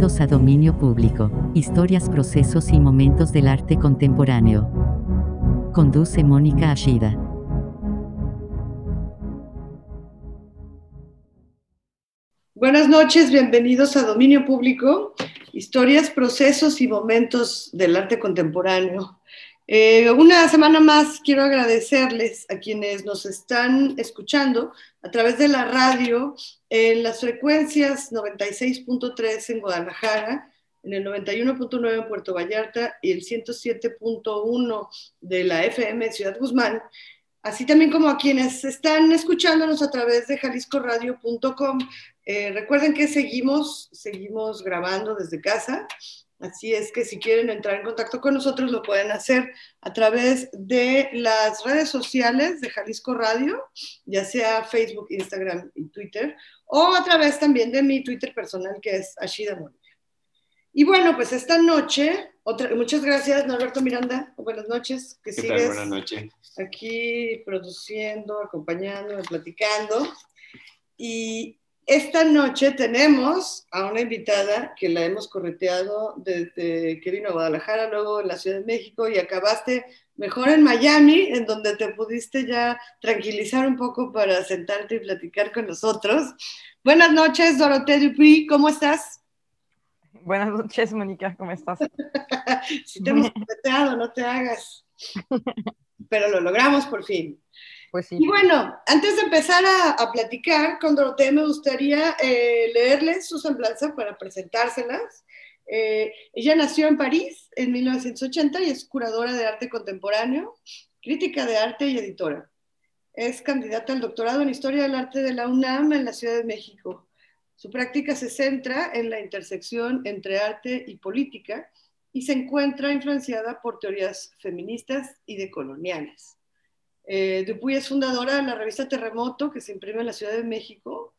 Bienvenidos a Dominio Público, historias, procesos y momentos del arte contemporáneo. Conduce Mónica Ashida. Buenas noches, bienvenidos a Dominio Público, historias, procesos y momentos del arte contemporáneo. Eh, una semana más quiero agradecerles a quienes nos están escuchando a través de la radio en las frecuencias 96.3 en Guadalajara, en el 91.9 en Puerto Vallarta y el 107.1 de la FM Ciudad Guzmán, así también como a quienes están escuchándonos a través de jaliscoradio.com. Eh, recuerden que seguimos, seguimos grabando desde casa Así es que si quieren entrar en contacto con nosotros, lo pueden hacer a través de las redes sociales de Jalisco Radio, ya sea Facebook, Instagram y Twitter, o a través también de mi Twitter personal, que es Ashida Mónica. Y bueno, pues esta noche, otra, muchas gracias, Norberto Miranda. Buenas noches. Que ¿Qué sigues Buenas noches. Aquí produciendo, acompañando, platicando. Y esta noche tenemos a una invitada que la hemos correteado desde que vino a Guadalajara, luego en la Ciudad de México y acabaste mejor en Miami, en donde te pudiste ya tranquilizar un poco para sentarte y platicar con nosotros. Buenas noches, Dorotea Dupuy, ¿cómo estás? Buenas noches, Mónica, ¿cómo estás? si te hemos correteado, no te hagas. Pero lo logramos por fin. Pues. Y bueno, antes de empezar a, platicar con Dorotea, me gustaría eh, leerles su semblanza para presentárselas. Eh, ella nació en París en 1980 y es curadora de arte contemporáneo, crítica de arte y editora. Es candidata al doctorado en Historia del Arte de la UNAM en la Ciudad de México. Su práctica se centra en la intersección entre arte y política y se encuentra influenciada por teorías feministas y decoloniales. Eh, Dupuy es fundadora de la revista Terremoto, que se imprime en la Ciudad de México,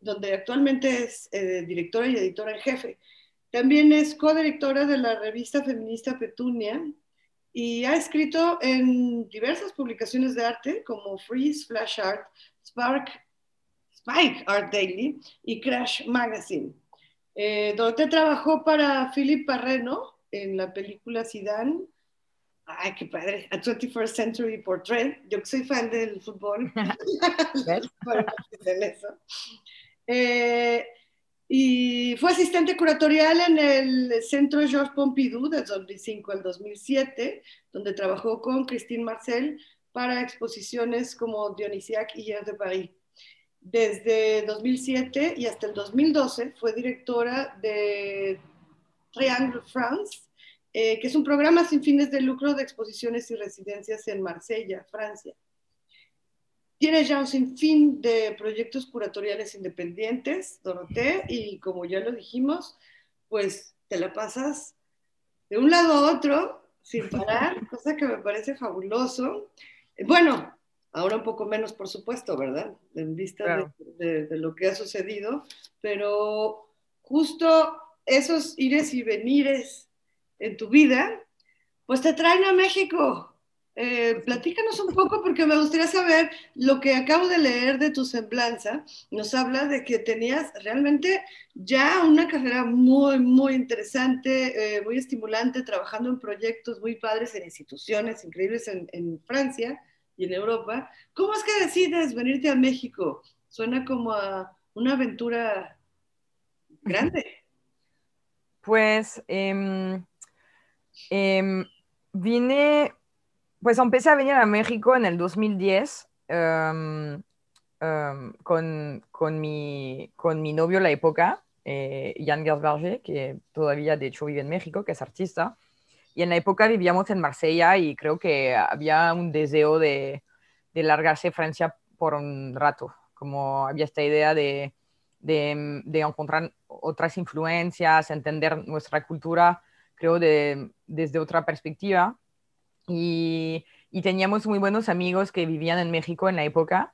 donde actualmente es eh, directora y editora en jefe. También es codirectora de la revista feminista Petunia y ha escrito en diversas publicaciones de arte como Freeze, Flash Art, Spark, Spike Art Daily y Crash Magazine. Eh, trabajó para Philip Parreno en la película Zidane Ay, qué padre. A 21st Century Portrait. Yo que soy fan del fútbol. eh, y fue asistente curatorial en el Centro Georges Pompidou de 2005 al 2007, donde trabajó con Christine Marcel para exposiciones como Dionysiac y Hier de Paris. Desde 2007 y hasta el 2012 fue directora de Triangle France eh, que es un programa sin fines de lucro de exposiciones y residencias en Marsella, Francia. Tiene ya un sinfín de proyectos curatoriales independientes, Doroté, y como ya lo dijimos, pues te la pasas de un lado a otro sin parar, cosa que me parece fabuloso. Bueno, ahora un poco menos, por supuesto, ¿verdad? En vista de, de, lo que ha sucedido, pero justo esos ires y venires en tu vida, pues te traen a México. Eh, platícanos un poco porque me gustaría saber lo que acabo de leer de tu semblanza. Nos habla de que tenías realmente ya una carrera muy, muy interesante, eh, muy estimulante, trabajando en proyectos muy padres en instituciones increíbles en, Francia y en Europa. ¿Cómo es que decides venirte a México? Suena como a una aventura grande. Pues eh, Em, vine, pues empecé a venir a México en el 2010 em, em, con, con, mi, con mi novio la época, eh, Jan Gersberger, que todavía de hecho vive en México, que es artista. Y en la época vivíamos en Marsella y creo que había un deseo de, de largarse Francia por un rato, como había esta idea de, de, de encontrar otras influencias, entender nuestra cultura creo, de, desde otra perspectiva. Y, teníamos muy buenos amigos que vivían en México en la época.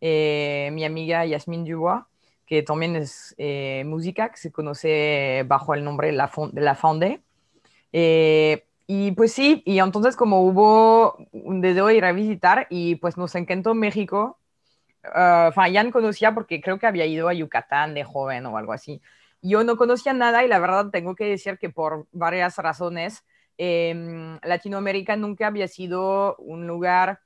Eh, mi amiga Yasmine Dubois, que también es eh, música, que se conoce bajo el nombre La, la Fonde. Eh, y pues sí, y entonces como hubo un deseo de ir a visitar y pues nos encantó México. Uh, Jan conocía porque creo que había ido a Yucatán de joven o algo así. Yo no conocía nada y la verdad tengo que decir que por varias razones, em, Latinoamérica nunca había sido un lugar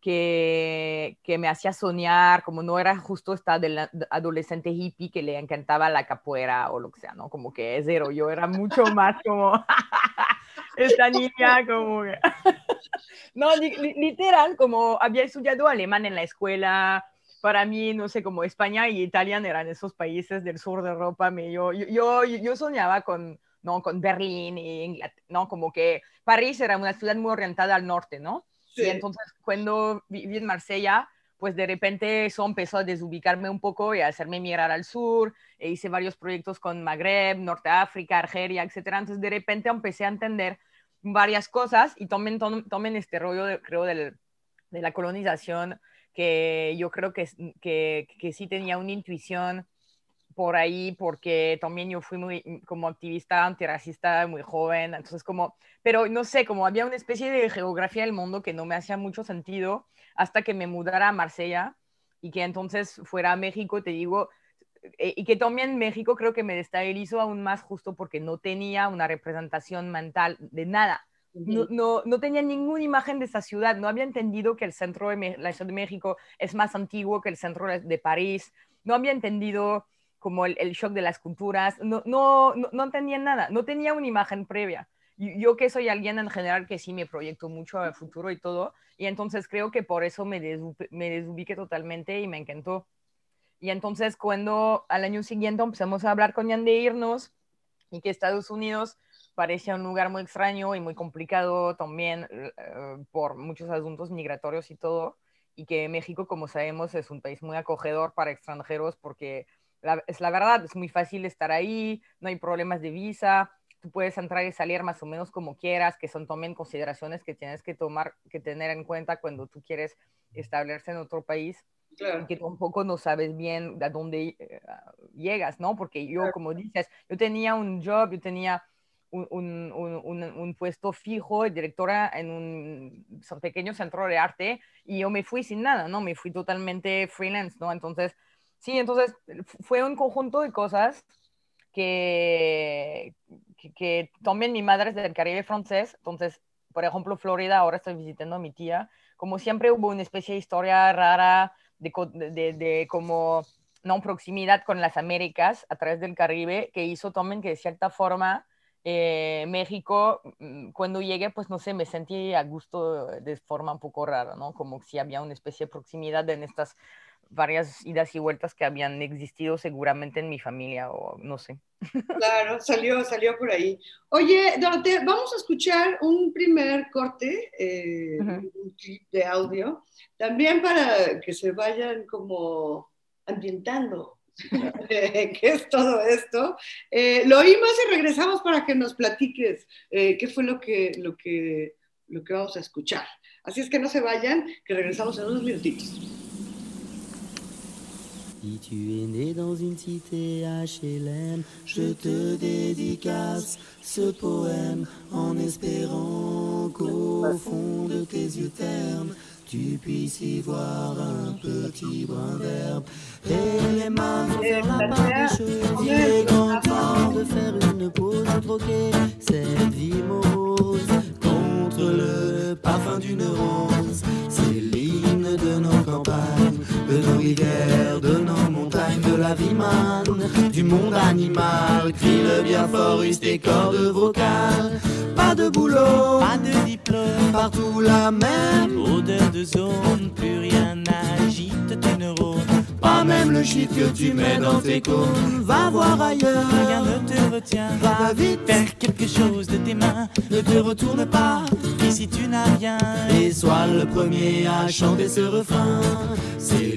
que, que, me hacía soñar, como no era justo esta de adolescente hippie que le encantaba la capoeira o lo que sea, ¿no? Como que es cero, yo era mucho más como esta niña, como no, literal, como había estudiado alemán en la escuela, para mí, no sé, como España y Italia eran esos países del sur de Europa, me, yo, yo, yo soñaba con, ¿no? con Berlín y Inglaterra, ¿no? Como que París era una ciudad muy orientada al norte, ¿no? Y entonces cuando viví en Marsella, pues de repente eso empezó a desubicarme un poco y a hacerme mirar al sur, e hice varios proyectos con Magreb, Norte África, Argelia, etcétera. Entonces de repente empecé a entender varias cosas y tomen, tomen este rollo, creo, de la colonización, que yo creo que, que, que sí tenía una intuición por ahí porque también yo fui muy mm, como activista antirracista muy joven, entonces como, pero no sé, como había una especie de geografía del mundo que no me hacía mucho sentido hasta que me mudara a Marsella y que entonces fuera a México, te digo, eh, y que también México creo que me destabilizó aún más justo porque no tenía una representación mental de nada. No, no, no, tenía ninguna imagen de esa ciudad, no había entendido que el centro de la Ciudad de México es más antiguo que el centro de París, no había entendido como el, shock de las culturas, no, no, no, tenía nada, no tenía una imagen previa. Yo que soy alguien en general que sí me proyecto mucho al futuro y todo, y entonces creo que por eso me, me desubiqué totalmente y me encantó. Y entonces cuando al año siguiente empezamos a hablar con Jan de irnos y que Estados Unidos parecía un lugar muy extraño y muy complicado también eh, por muchos asuntos migratorios y todo, y que México, como sabemos, es un país muy acogedor para extranjeros porque es la verdad, es muy fácil estar ahí, no hay problemas de visa, tú puedes entrar y salir más o menos como quieras, que son también consideraciones que tienes que tomar, que tener en cuenta cuando tú quieres establecerse en otro país. Y que tampoco no sabes bien de dónde eh, llegas, ¿no? Porque yo, como dices, yo tenía un job, yo tenía un, un, un, un, puesto fijo de directora en un pequeño centro de arte y yo me fui sin nada, ¿no? Me fui totalmente freelance, ¿no? Entonces, Sí, entonces fue un conjunto de cosas que, que, también mi madre es del Caribe francés, entonces, por ejemplo, Florida, ahora estoy visitando a mi tía, como siempre hubo una especie de historia rara de, de, de, como no proximidad con las Américas a través del Caribe, que hizo también que de cierta forma eh, México, mm, cuando llegué, pues no sé, me sentí a gusto de forma un poco rara, ¿no? Como si había una especie de proximidad en estas varias idas y vueltas que habían existido seguramente en mi familia o no sé. Claro, salió, salió por ahí. Oye, Dorotea, vamos a escuchar un primer corte, eh, un clip de audio, también para que se vayan como ambientando qué es todo esto. Eh, lo oímos y regresamos para que nos platiques eh, qué fue lo que, lo, que, lo que vamos a escuchar. Así es que no se vayan, que regresamos en unos minutitos. Si tu es né dans une cité HLM, je te dédicace ce poème en espérant qu'au fond de tes yeux ternes, tu puisses y voir un petit brin d'herbe. Et les mains vont faire la part des temps de faire une pause, troquer cette vie morose contre le parfum d'une rose. C'est l'hymne de nos campagnes, de nos rivières, la vie manne, du monde animal, crie le bien fort, use tes cordes vocales. Pas de boulot, pas de diplôme, partout la même odeur de zone, plus rien n'agite tes neurones. Pas même le chiffre que tu mets dans tes cônes. Va voir ailleurs, rien ne te retient. Va vite, faire quelque chose de tes mains. Ne te retourne pas, ici tu n'as rien. Et sois le premier à chanter ce refrain. C'est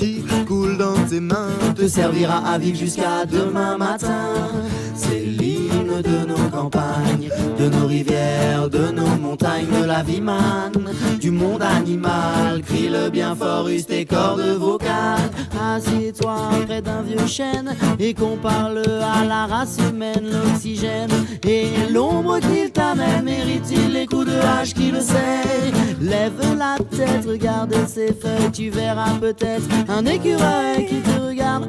qui dans tes mains te servira à vivre jusqu'à demain matin. De nos campagnes, de nos rivières, de nos montagnes, de la vie manne, du monde animal. Crie le bien fort, use tes cordes vocales. Assieds-toi près d'un vieux chêne et qu'on parle à la race humaine, l'oxygène et l'ombre qu'il t'amène. Mérite-t-il les coups de hache qui le sait? Lève la tête, regarde ses feuilles, tu verras peut-être un écureuil qui te regarde.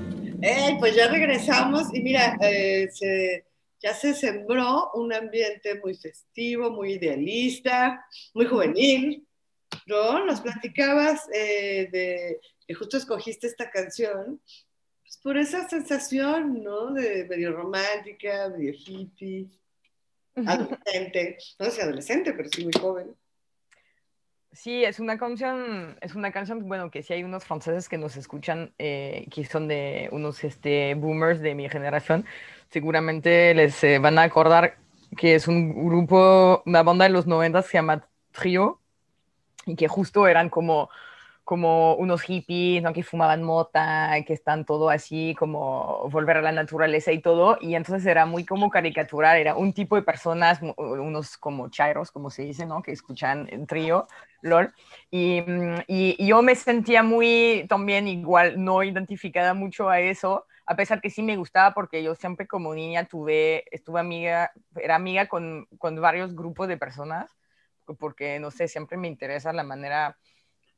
Hey, pues ya regresamos y mira, eh, se- ya se sembró un ambiente muy festivo, muy idealista, muy juvenil. ¿No? Nos platicabas eh, de que justo escogiste esta canción pues, por esa sensación, ¿no? De medio romántica, medio hippie, adolescente. No sé adolescente, pero sí muy joven. Sí, es una canción, es una canción, bueno, que si hay unos franceses que nos escuchan, eh, que son de unos este, boomers de mi generación, seguramente les eh, van a acordar que es un grupo, una banda de los 90 que se llama Trio, y que justo eran como, como unos hippies, ¿no? Que fumaban mota, que están todo así, como volver a la naturaleza y todo, y entonces era muy como caricatural, era un tipo de personas, unos como chairos, como se dice, ¿no? Que escuchan en Trio. LOL. Y, mm, y- y yo me sentía muy también igual, no identificada mucho a eso, a pesar que sí me gustaba porque yo siempre como niña tuve, estuve amiga, era amiga con, con varios grupos de personas, porque no sé, siempre me interesa la manera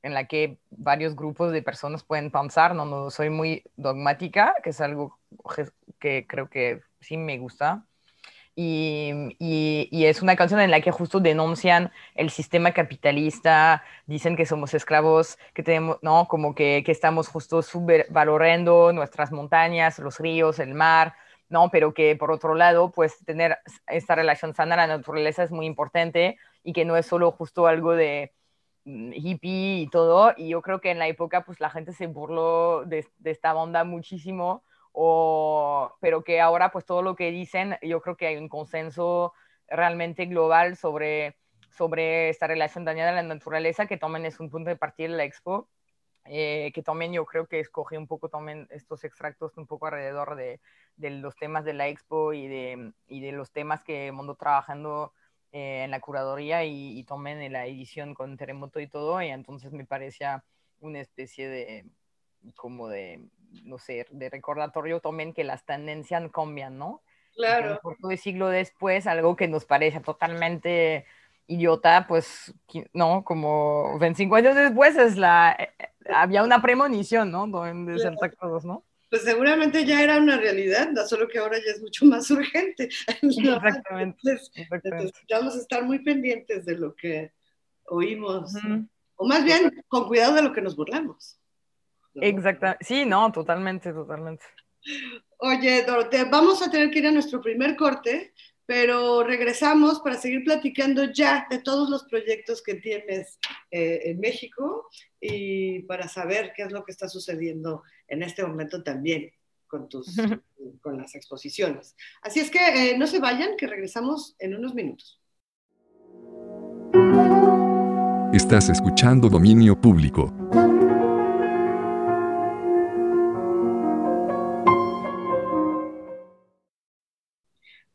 en la que varios grupos de personas pueden pensar, no, no soy muy dogmática, que es algo que- creo que sí me gusta. Y, y- es una canción en la que justo denuncian el sistema capitalista, dicen que somos esclavos, que tenemos, ¿no? Como que, que estamos justo subvalorando nuestras montañas, los ríos, el mar, ¿no? Pero que por otro lado, pues tener esta relación sana a la naturaleza es muy importante y que no es solo justo algo de hippie y todo. Y yo creo que en la época, pues la gente se burló de, de esta onda muchísimo o, pero que ahora pues todo lo que dicen, yo creo que hay un consenso realmente global sobre, sobre esta relación dañada a la naturaleza, que también es un punto de partida de la expo, eh, que también yo creo que escogí un poco también estos extractos un poco alrededor de, de los temas de la expo y de, y de los temas que Mundo trabajando eh, en la curaduría y, y también en la edición con Terremoto y todo, y entonces me parecía una especie de como de, no sé, de recordatorio también que las tendencias cambian, ¿no? Claro. Un cuarto de siglo después, algo que nos parece totalmente idiota, pues, ¿no? Como 25 años después es la, eh, eh, había una premonición, ¿no? De Santa Claus, ¿no? Pues seguramente ya era una realidad, solo que ahora ya es mucho más urgente. ¿no? Exactamente. Entonces, exactamente. necesitamos estar muy pendientes de lo que oímos, Ujú. o más bien con cuidado de lo que nos burlamos. ¿no? Exacta, sí, no, totalmente, totalmente. Oye, Dorotea, vamos a tener que ir a nuestro primer corte, pero regresamos para seguir platicando ya de todos los proyectos que tienes eh, en México y para saber qué es lo que está sucediendo en este momento también con, tus, con las exposiciones. Así es que eh, no se vayan, que regresamos en unos minutos. Estás escuchando Dominio Público.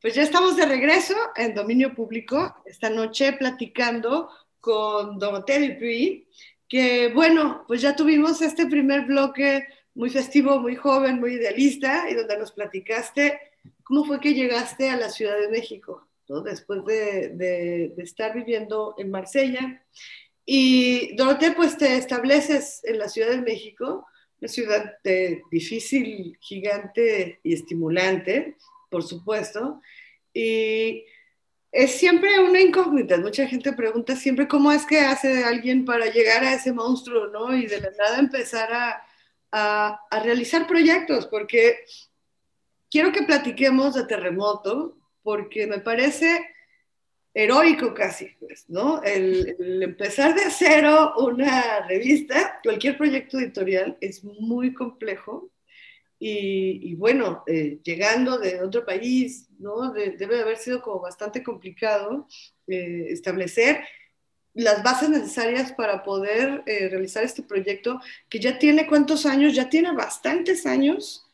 Pues ya estamos de regreso en Dominio Público, esta noche platicando con Dorotea Dupuy, que bueno, pues ya tuvimos este primer bloque muy festivo, muy joven, muy idealista, y donde nos platicaste cómo fue que llegaste a la Ciudad de México, ¿no? después de, de, de estar viviendo en Marsella. Y Dorotea, pues te estableces en la Ciudad de México, una ciudad de, difícil, gigante y estimulante, por supuesto. Y es siempre una incógnita. Mucha gente pregunta siempre cómo es que hace alguien para llegar a ese monstruo, ¿no? Y de la nada empezar a, a, realizar proyectos, porque quiero que platiquemos de terremoto, porque me parece heroico casi, pues, ¿no? El, empezar de cero una revista, cualquier proyecto editorial es muy complejo y, y bueno, eh, llegando de otro país, ¿no? De, debe de haber sido como bastante complicado eh, establecer las bases necesarias para poder eh, realizar este proyecto que ya tiene cuántos años, ya tiene bastantes años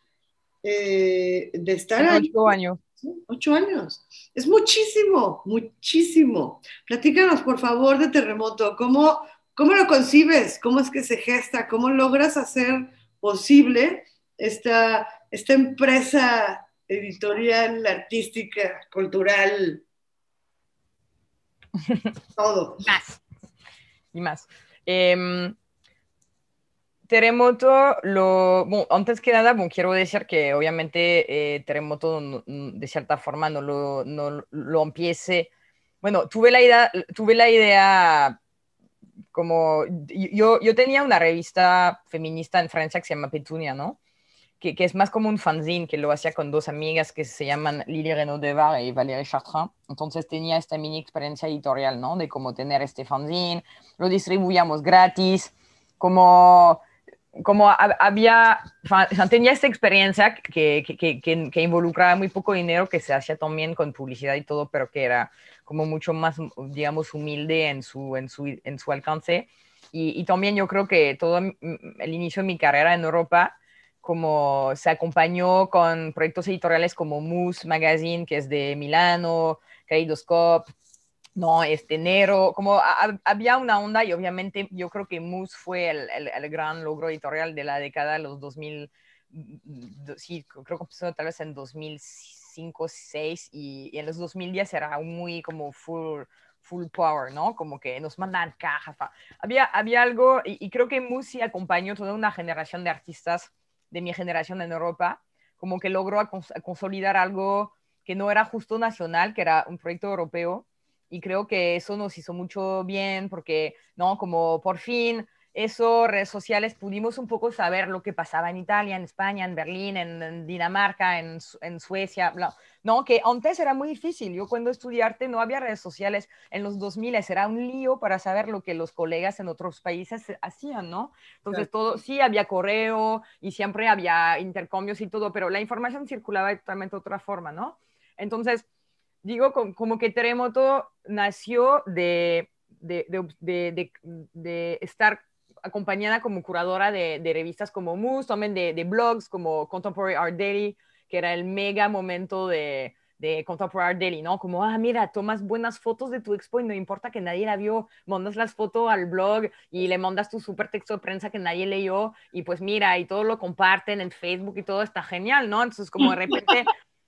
de estar ahí. Ocho años. Ocho años. Es muchísimo, muchísimo. Platícanos, por favor, de Terremoto. ¿Cómo, ¿Cómo lo concibes? ¿Cómo es que se gesta? ¿Cómo logras hacer posible esta, esta empresa editorial, artística, cultural? Todo. Más. Y más. Eh, Terremoto, lo, bueno, antes que nada, bueno, quiero decir que obviamente eh, Terremoto no, de cierta forma no lo, no lo empiece. Bueno, tuve la idea, tuve la idea como yo, yo tenía una revista feminista en Francia que se llama Petunia, ¿no? Que, que, es más como un fanzine que lo hacía con dos amigas que se llaman Lily Renaud Devar y Valérie Chartrain. Entonces tenía esta mini experiencia editorial, ¿no? De cómo tener este fanzine, lo distribuíamos gratis, como como había, tenía esta experiencia que, que, que, involucraba muy poco dinero, que se hacía también con publicidad y todo, pero que era como mucho más, digamos, humilde en su, en su, en su alcance. Y, y también yo creo que todo el inicio de mi carrera en Europa, como se acompañó con proyectos editoriales como Moose Magazine, que es de Milano, Kaleidoscope, no, este enero, como había una onda y obviamente yo creo que Moose fue el, el, gran logro editorial de la década de los 2000, sí, creo que empezó tal vez en 2005, 2006 y, en los 2010 era muy como full, full power, ¿no? Como que nos mandan cajas. Había, había algo, y, y, creo que Moose sí acompañó toda una generación de artistas de mi generación en Europa, como que logró consolidar algo que no era justo nacional, que era un proyecto europeo, y creo que eso nos hizo mucho bien porque, ¿no? Como por fin eso, redes sociales, pudimos un poco saber lo que pasaba en Italia, en España, en Berlín, en, en Dinamarca, en, en Suecia, bla. no, que antes era muy difícil. Yo cuando estudiarte no había redes sociales en los 2000, era un lío para saber lo que los colegas en otros países hacían, ¿no? Entonces, todo, sí había correo y siempre había intercambios y todo, pero la información circulaba de totalmente otra forma, ¿no? Entonces, digo como que Terremoto nació de, de, de, de estar acompañada como curadora de, revistas como Moose, también de, blogs como Contemporary Art Daily, que era el mega momento de, de Contemporary Art Daily, ¿no? Como, ah, mira, tomas buenas fotos de tu expo y no importa que nadie la vio, mandas las fotos al blog y le mandas tu super texto de prensa que nadie leyó y pues mira, y todo lo comparten en Facebook y todo está genial, ¿no? Entonces, como de repente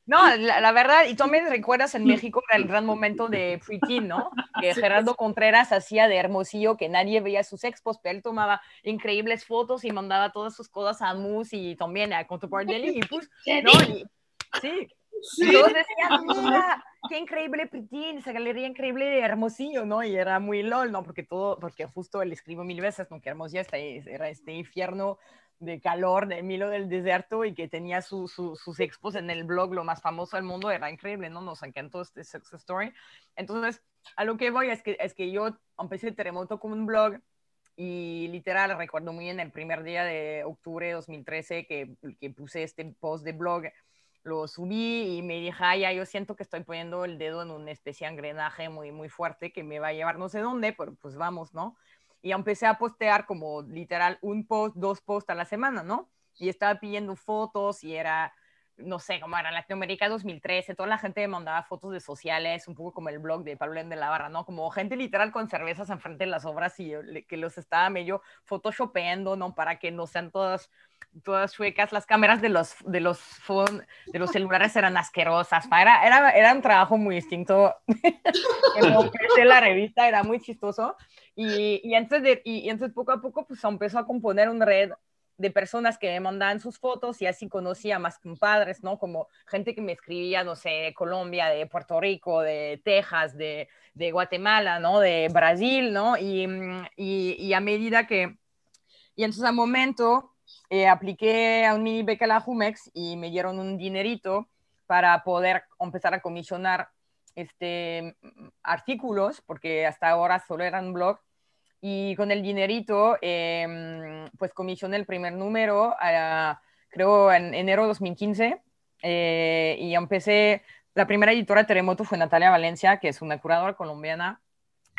no, la, la, verdad, y tú me recuerdas en México el gran momento de Preteen, ¿no? Que Gerardo. Contreras hacía de Hermosillo, que nadie veía sus expos, pero él tomaba increíbles fotos y mandaba todas sus cosas a Mus y también a Contemporary Daily, y pues, ¿no? Y, sí. Sí. Todos decían, mira, qué increíble Preteen, esa galería increíble de Hermosillo, ¿no? Y era muy lol, ¿no? Porque todo, porque justo él escribo mil veces, ¿no? Que Hermosillo está, era este infierno de calor de Milo del Desierto y que tenía su, su, sus expos en el blog, lo más famoso del mundo, era increíble, ¿no? Nos encantó este success story. Entonces, a lo que voy es que, es que yo empecé el terremoto como un blog y literal, recuerdo muy bien el primer día de octubre de 2013 que, que puse este post de blog, lo subí y me dije, ay, ya, yo siento que estoy poniendo el dedo en una especie de engrenaje muy, muy fuerte que me va a llevar no sé dónde, pero pues vamos, ¿no? Y empecé a postear como literal un post, dos posts a la semana, ¿no? Y estaba pidiendo fotos y era no sé, como era Latinoamérica 2013, toda la gente me mandaba fotos de sociales, un poco como el blog de Pablo de la Barra, ¿no? Como gente literal con cervezas enfrente de las obras y que los estaba medio photoshopeando, ¿no? Para que no sean todas todas suecas, las cámaras de los, de los, de los celulares eran asquerosas, era, era, era un trabajo muy distinto, en la revista era muy chistoso, y, y, antes de, y, entonces poco a poco pues empezó a componer una red de personas que me mandaban sus fotos y así conocía más compadres, ¿no? Como gente que me escribía, no sé, de Colombia, de Puerto Rico, de Texas, de, de Guatemala, ¿no? De Brasil, ¿no? Y, y, y, a medida que... Y entonces al momento eh, apliqué a un mini beca a la Jumex y me dieron un dinerito para poder empezar a comisionar este, artículos, porque hasta ahora solo eran blog, y con el dinerito, em, pues comisioné el primer número, creo en enero de 2015, eh, y empecé, la primera editora de Terremoto fue Natalia Valencia, que es una curadora colombiana,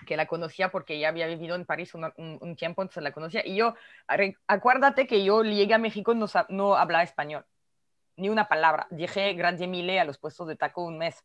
que la conocía porque ella había vivido en París un, tiempo, entonces la conocía. Y yo, acuérdate que yo llegué a México no, no hablaba español, ni una palabra. Dije gracias mille a los puestos de taco un mes.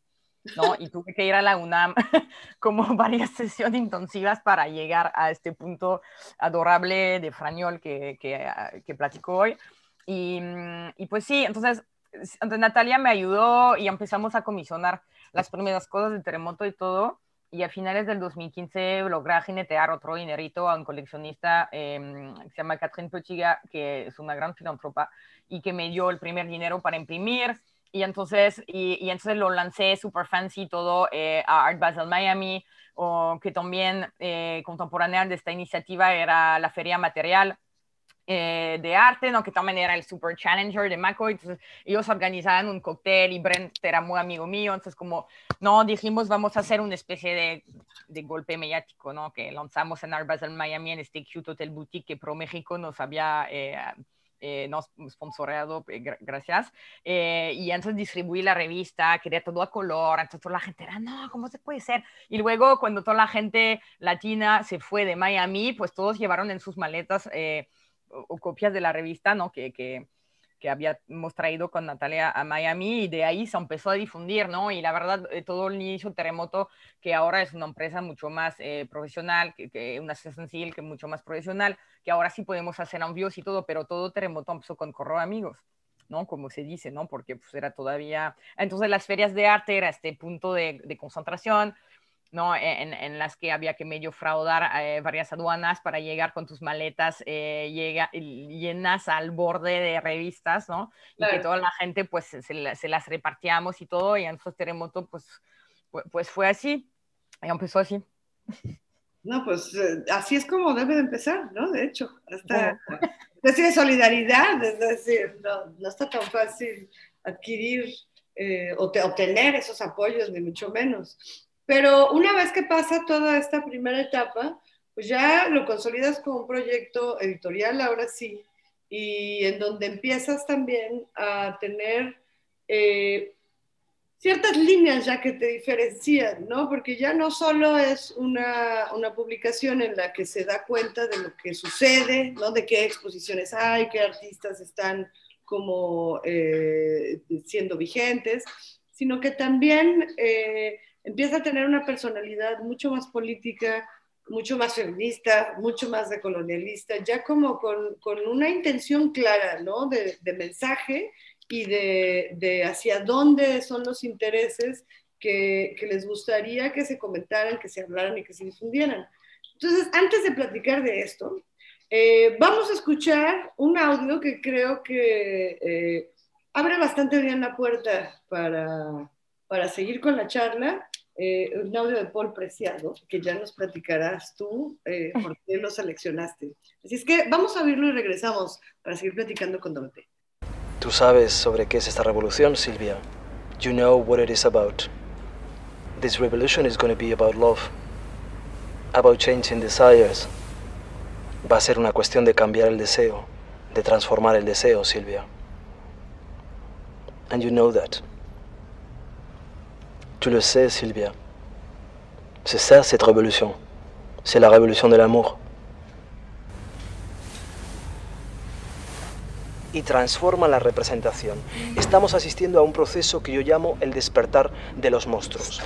¿No? Y tuve que ir a la UNAM como varias sesiones intensivas para llegar a este punto adorable de frañol que, que, ah, platico hoy. Y, mm, y, pues sí, entonces, entonces Natalia me ayudó y empezamos a comisionar las primeras cosas del terremoto y todo. Y a finales del 2015 logré jinetear otro dinerito a un coleccionista eh, que se llama Catherine Pechiga, que es una gran filántropa, y que me dio el primer dinero para imprimir y entonces, y, y, entonces lo lancé super fancy todo eh, a Art Basel Miami, o que también eh, contemporánea de esta iniciativa era la Feria Material eh, de Arte, ¿no? que también era el Super Challenger de Maco, entonces ellos organizaban un cóctel y Brent era muy amigo mío, entonces como, no, dijimos vamos a hacer una especie de, de golpe mediático, ¿no? que lanzamos en Art Basel Miami en este cute hotel boutique que Pro México nos había eh, no sponsoreado, eh, gracias. Eh, y entonces distribuí la revista, quería todo a color, entonces toda la gente era, no, ¿cómo se puede ser? Y luego cuando toda la gente latina se fue de Miami, pues todos llevaron en sus maletas o, copias de la revista, ¿no? Que, que habíamos traído con Natalia a Miami y de ahí se empezó a difundir, ¿no? Y la verdad, eh, todo el inicio Terremoto, que ahora es una empresa mucho más eh, profesional, que, una sencilla, que mucho más profesional, que ahora sí podemos hacer envíos y todo, pero todo Terremoto empezó con correo amigos. ¿no? Como se dice, ¿no? Porque pues, era todavía... Entonces las ferias de arte era este punto de concentración, ¿no? En, en, las que había que medio fraudar eh, varias aduanas para llegar con tus maletas eh, llega, llenas al borde de revistas, ¿no? Y que toda la gente pues se, se, las repartíamos y todo, y en su terremoto pues, pues fue así, y empezó así. No, pues eh, así es como debe de empezar, ¿no? De hecho, hasta es de solidaridad, es decir, no, no está tan fácil adquirir eh, o te, obtener esos apoyos, ni mucho menos. Pero una vez que pasa toda esta primera etapa, pues ya lo consolidas como un proyecto editorial, ahora sí, y en donde empiezas también a tener eh, ciertas líneas ya que te diferencian, ¿no? Porque ya no solo es una, una, publicación en la que se da cuenta de lo que sucede, ¿no? De qué exposiciones hay, qué artistas están como eh, siendo vigentes, sino que también... Eh, empieza a tener una personalidad mucho más política, mucho más feminista, mucho más decolonialista, ya como con, con una intención clara, ¿no? De, de mensaje y de, de, hacia dónde son los intereses que, que, les gustaría que se comentaran, que se hablaran y que se difundieran. Entonces, antes de platicar de esto, eh, vamos a escuchar un audio que creo que eh, abre bastante bien la puerta para, para seguir con la charla eh, un audio de Paul Preciado, que ya nos platicarás tú eh, por qué lo seleccionaste. Así es que vamos a oírlo y regresamos para seguir platicando con Dorote. Tú sabes sobre qué es esta revolución, Silvia. You know what it is about. This revolution is going to be about love, about changing desires. Va a ser una cuestión de cambiar el deseo, de transformar el deseo, Silvia. And you know that. Tu le sais, Sylvia. C'est ça, cette révolution. C'est la révolution de l'amour. y transforman la representación. Estamos asistiendo a un proceso que yo llamo el despertar de los monstruos.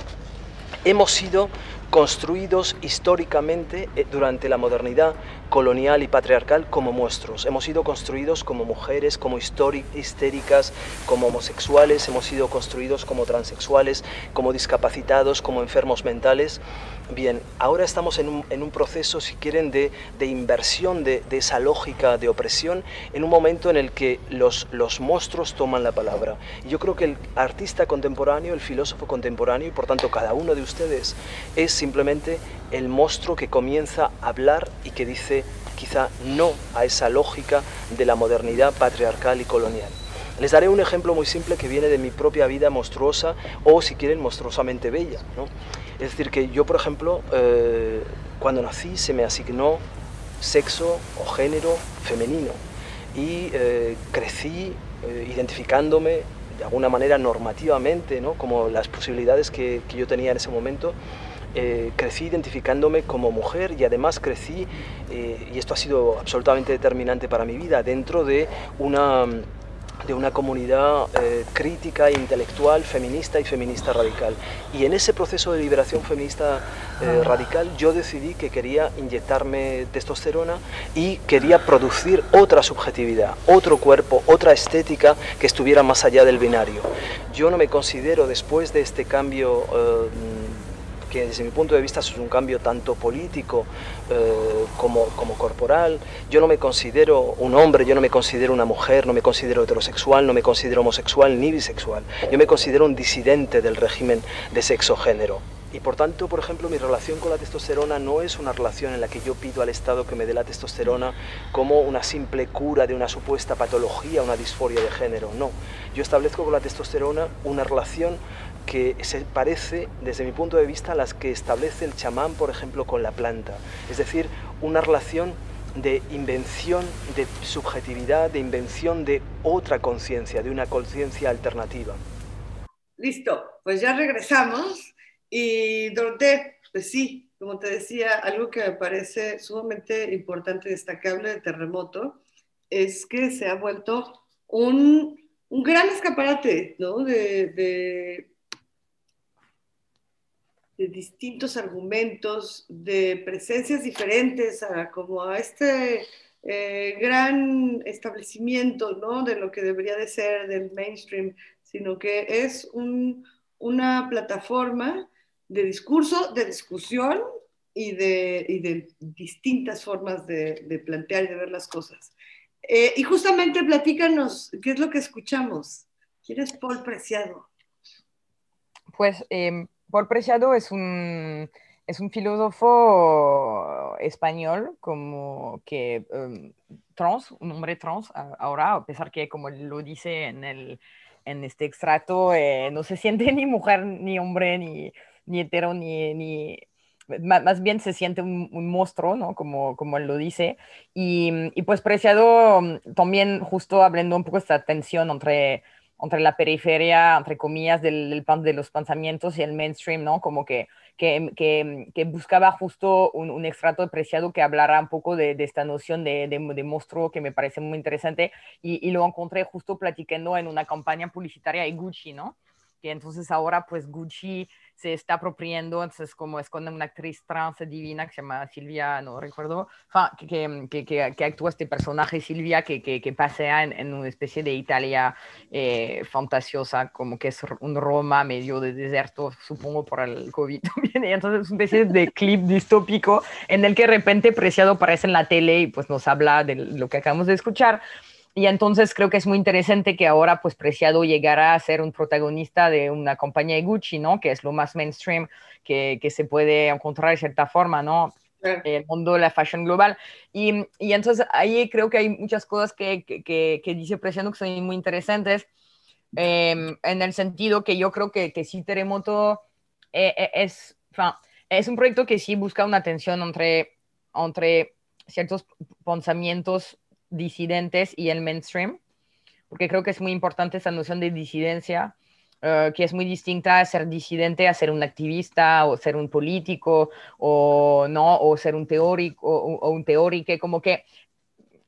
Hemos sido construidos históricamente eh, durante la modernidad colonial y patriarcal como monstruos. Hemos sido construidos como mujeres, como histéricas, como homosexuales, hemos sido construidos como transexuales, como discapacitados, como enfermos mentales. Bien, ahora estamos en un, proceso, si quieren, de, inversión de, esa lógica de opresión en un momento en el que los, los monstruos toman la palabra. Yo creo que el artista contemporáneo, el filósofo contemporáneo, y por tanto cada uno de ustedes, es simplemente el monstruo que comienza a hablar y que dice quizá no a esa lógica de la modernidad patriarcal y colonial. Les daré un ejemplo muy simple que viene de mi propia vida monstruosa o, si quieren, monstruosamente bella. Es decir, que yo, por ejemplo, eh, cuando nací se me asignó sexo o género femenino y eh, crecí eh, identificándome de alguna manera normativamente, ¿no? como las posibilidades que yo tenía en ese momento eh, crecí identificándome como mujer y además crecí, eh, y esto ha sido absolutamente determinante para mi vida, dentro de una de una comunidad eh, crítica, intelectual, feminista y feminista radical. Y en ese proceso de liberación feminista radical yo decidí que quería inyectarme testosterona y quería producir otra subjetividad, otro cuerpo, otra estética que estuviera más allá del binario. Yo no me considero después de este cambio que desde mi punto de vista es un cambio tanto político eh, como, como corporal. Yo no me considero un hombre, yo no me considero una mujer, no me considero heterosexual, no me considero homosexual ni bisexual. Yo me considero un disidente del régimen de sexo-género. Y por tanto, por ejemplo, mi relación con la testosterona no es una relación en la que yo pido al Estado que me dé la testosterona como una simple cura de una supuesta patología, una disforia de género. No, yo establezco con la testosterona una relación que se parece, desde mi punto de vista, a las que establece el chamán, por ejemplo, con la planta. Es decir, una relación de invención de subjetividad, de invención de otra conciencia, de una conciencia alternativa. Listo, pues ya regresamos. Y Dorote, pues sí, como te decía, algo que me parece sumamente importante y destacable de Terremoto es que se ha vuelto un, un gran escaparate ¿no? de de distintos argumentos, de presencias diferentes, a, como a este eh, gran establecimiento ¿no? de lo que debería de ser del mainstream, sino que es una plataforma de discurso, de discusión y de, de distintas formas de, plantear y de ver las cosas. Eh, y justamente platícanos, ¿qué es lo que escuchamos? ¿Quién es Paul Preciado? Pues eh, Paul Preciado es un, es un filósofo español como que um, trans, un hombre trans ahora, a pesar que como lo dice en, el, en este extracto, eh, no se siente ni mujer, ni hombre, ni, ni hetero, ni, ni más bien se siente un, monstruo, ¿no? Como, como él lo dice. Y, y pues Preciado um, también justo hablando un poco esta tensión entre entre la periferia, entre comillas, del, del, de los pensamientos y el mainstream, ¿no? Como que, que, que, buscaba justo un, un, extracto apreciado que hablara un poco de, esta noción de, de, monstruo que me parece muy interesante y, y, lo encontré justo platicando en una campaña publicitaria de Gucci, ¿no? Que entonces ahora pues Gucci se está apropiando, entonces como es con una actriz trans divina que se llama Silvia, no recuerdo, que, que, que, que actúa este personaje Silvia que, pasea en, en, una especie de Italia eh, fantasiosa, como que es un Roma medio de desierto, supongo por el COVID también, y entonces es una especie de clip distópico en el que de repente Preciado aparece en la tele y pues nos habla de lo que acabamos de escuchar. Y entonces creo que es muy interesante que ahora pues Preciado llegara a ser un protagonista de una compañía de Gucci, ¿no? Que es lo más mainstream que, que se puede encontrar de cierta forma, ¿no? el mundo de la fashion global. Y, y, entonces ahí creo que hay muchas cosas que, que, que dice Preciado que son muy interesantes, eh, en el sentido que yo creo que, que sí Terremoto eh, eh es, es un proyecto que sí busca una tensión entre, entre ciertos pensamientos disidentes y el mainstream, porque creo que es muy importante esa noción de disidencia, uh, que es muy distinta a ser disidente a ser un activista o ser un político o no o ser un teórico o, o un teórico como que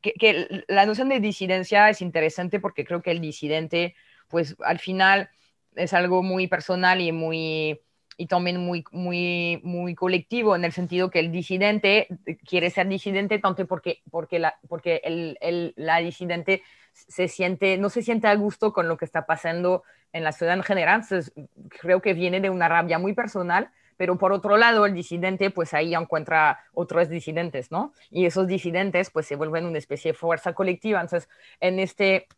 que, que la noción de disidencia es interesante porque creo que el disidente, pues al final es algo muy personal y muy y también muy, muy, muy colectivo en el sentido que el disidente quiere ser disidente tanto porque, porque, la, porque el, el, la disidente se siente, no se siente a gusto con lo que está pasando en la ciudad en general. Entonces, creo que viene de una rabia muy personal, pero por otro lado, el disidente, pues ahí encuentra otros disidentes, ¿no? Y esos disidentes, pues se vuelven una especie de fuerza colectiva. Entonces, en este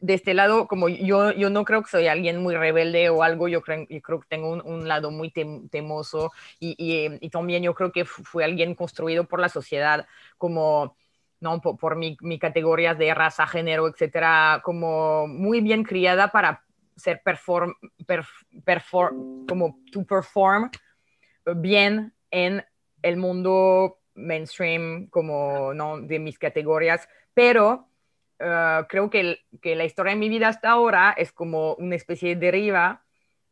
de este lado, como yo, yo no creo que soy alguien muy rebelde o algo, yo creo, yo creo que tengo un, un lado muy tem, temoso y, y, y, también yo creo que fui alguien construido por la sociedad como, ¿no? Por, por mi, mi categorías de raza, género, etcétera, como muy bien criada para ser perform, perf, perform, como to perform bien en el mundo mainstream, como, ¿no? De mis categorías, pero Uh, creo que, que, la historia de mi vida hasta ahora es como una especie de deriva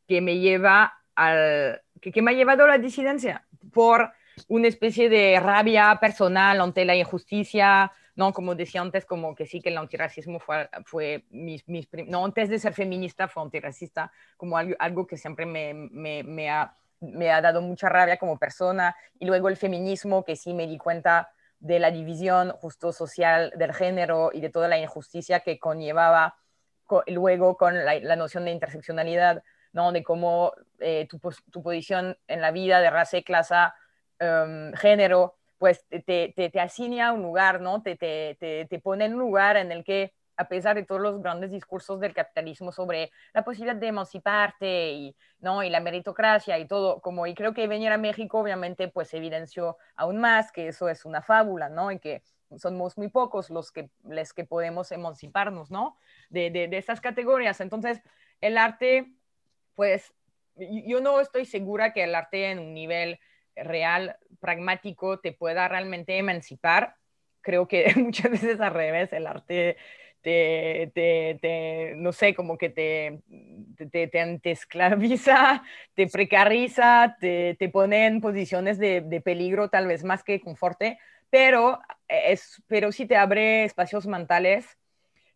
que me lleva al que, que, me ha llevado a la disidencia por una especie de rabia personal ante la injusticia, no como decía antes, como que sí que el antirracismo fue, fue mis, mis no antes de ser feminista fue antirracista, como algo, algo que siempre me, me, me, ha, me ha dado mucha rabia como persona, y luego el feminismo que sí me di cuenta de la división justo social del género y de toda la injusticia que conllevaba co luego con la, la, noción de interseccionalidad, ¿no? de cómo eh, tu, tu, posición en la vida de raza, clase, um, género, pues te, te, te, asigna un lugar, ¿no? te, te, te pone en un lugar en el que a pesar de todos los grandes discursos del capitalismo sobre la posibilidad de emanciparte y, ¿no? y la meritocracia y todo, como y creo que venir a México obviamente pues evidenció aún más que eso es una fábula, ¿no? Y que somos muy pocos los que, les que podemos emanciparnos, ¿no? De, de, de estas categorías. Entonces, el arte, pues yo no estoy segura que el arte en un nivel real, pragmático, te pueda realmente emancipar. Creo que muchas veces al revés, el arte te, te, te, no sé, como que te, te, te, esclaviza, te precariza, te, te pone en posiciones de, de, peligro tal vez más que conforte, pero, es, pero sí te abre espacios mentales.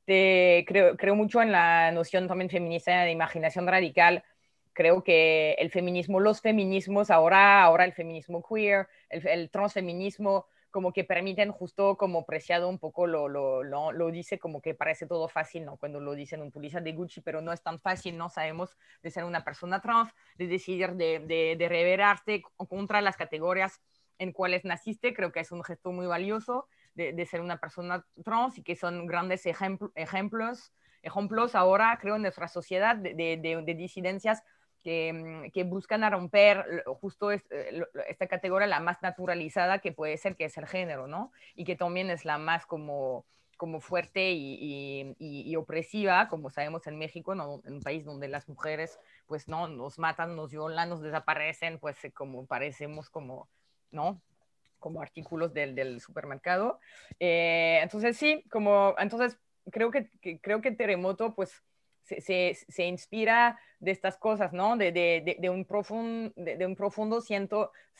Te, creo, creo mucho en la noción también feminista de imaginación radical. Creo que el feminismo, los feminismos, ahora, ahora el feminismo queer, el, el transfeminismo, como que permiten justo como preciado un poco lo, lo, lo, lo, dice como que parece todo fácil, ¿no? Cuando lo dicen un publicidad de Gucci, pero no es tan fácil, no sabemos de ser una persona trans, de decidir de, de, de revelarte contra las categorías en cuales naciste, creo que es un gesto muy valioso de, ser una persona trans y que son grandes ejempl ejemplos, ejemplos ahora, creo, en nuestra sociedad de, de disidencias que, mm, que, buscan romper justo es, eh, esta categoría, la más naturalizada que puede ser, que es el género, ¿no? Y que también es la más como, como fuerte y, y, y opresiva, como sabemos en México, ¿no? en un país donde las mujeres, pues, ¿no? Nos matan, nos violan, nos desaparecen, pues, eh, como parecemos como, ¿no? como artículos del, del supermercado. Eh, entonces, sí, como, entonces, creo que, que, creo que Terremoto, pues, se, inspira de estas cosas, ¿no? De, un, profundo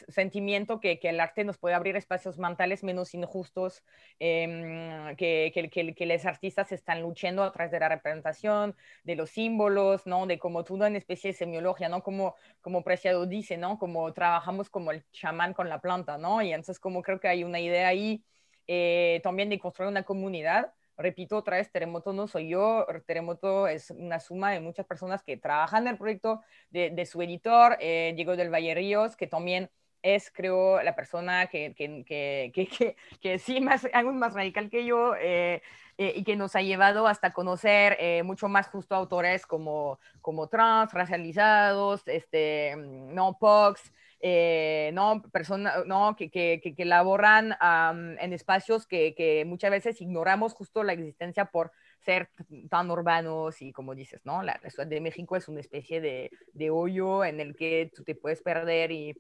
sentimiento que, el arte nos puede abrir espacios mentales menos injustos, que, que, que, los artistas están luchando a través de la representación, de los símbolos, ¿no? De como toda una especie de semiología, ¿no? Como, como Preciado dice, ¿no? Como trabajamos como el chamán con la planta, ¿no? Y entonces como creo que hay una idea ahí eh, también de construir una comunidad repito otra vez, Terremoto no soy yo, Terremoto es una suma de muchas personas que trabajan en el proyecto, de, de su editor, eh, Diego del Valle Ríos, que también es, creo, la persona que, que, que, que, sí, más, aún más radical que yo, eh, eh, y que nos ha llevado hasta conocer eh, mucho más justo autores como, como trans, racializados, este, no POX, eh, no, persona, no, que, que, que, que um, en espacios que, que, muchas veces ignoramos justo la existencia por ser tan urbanos y como dices, ¿no? La, la Ciudad de México es una especie de, de, hoyo en el que tú te puedes perder y,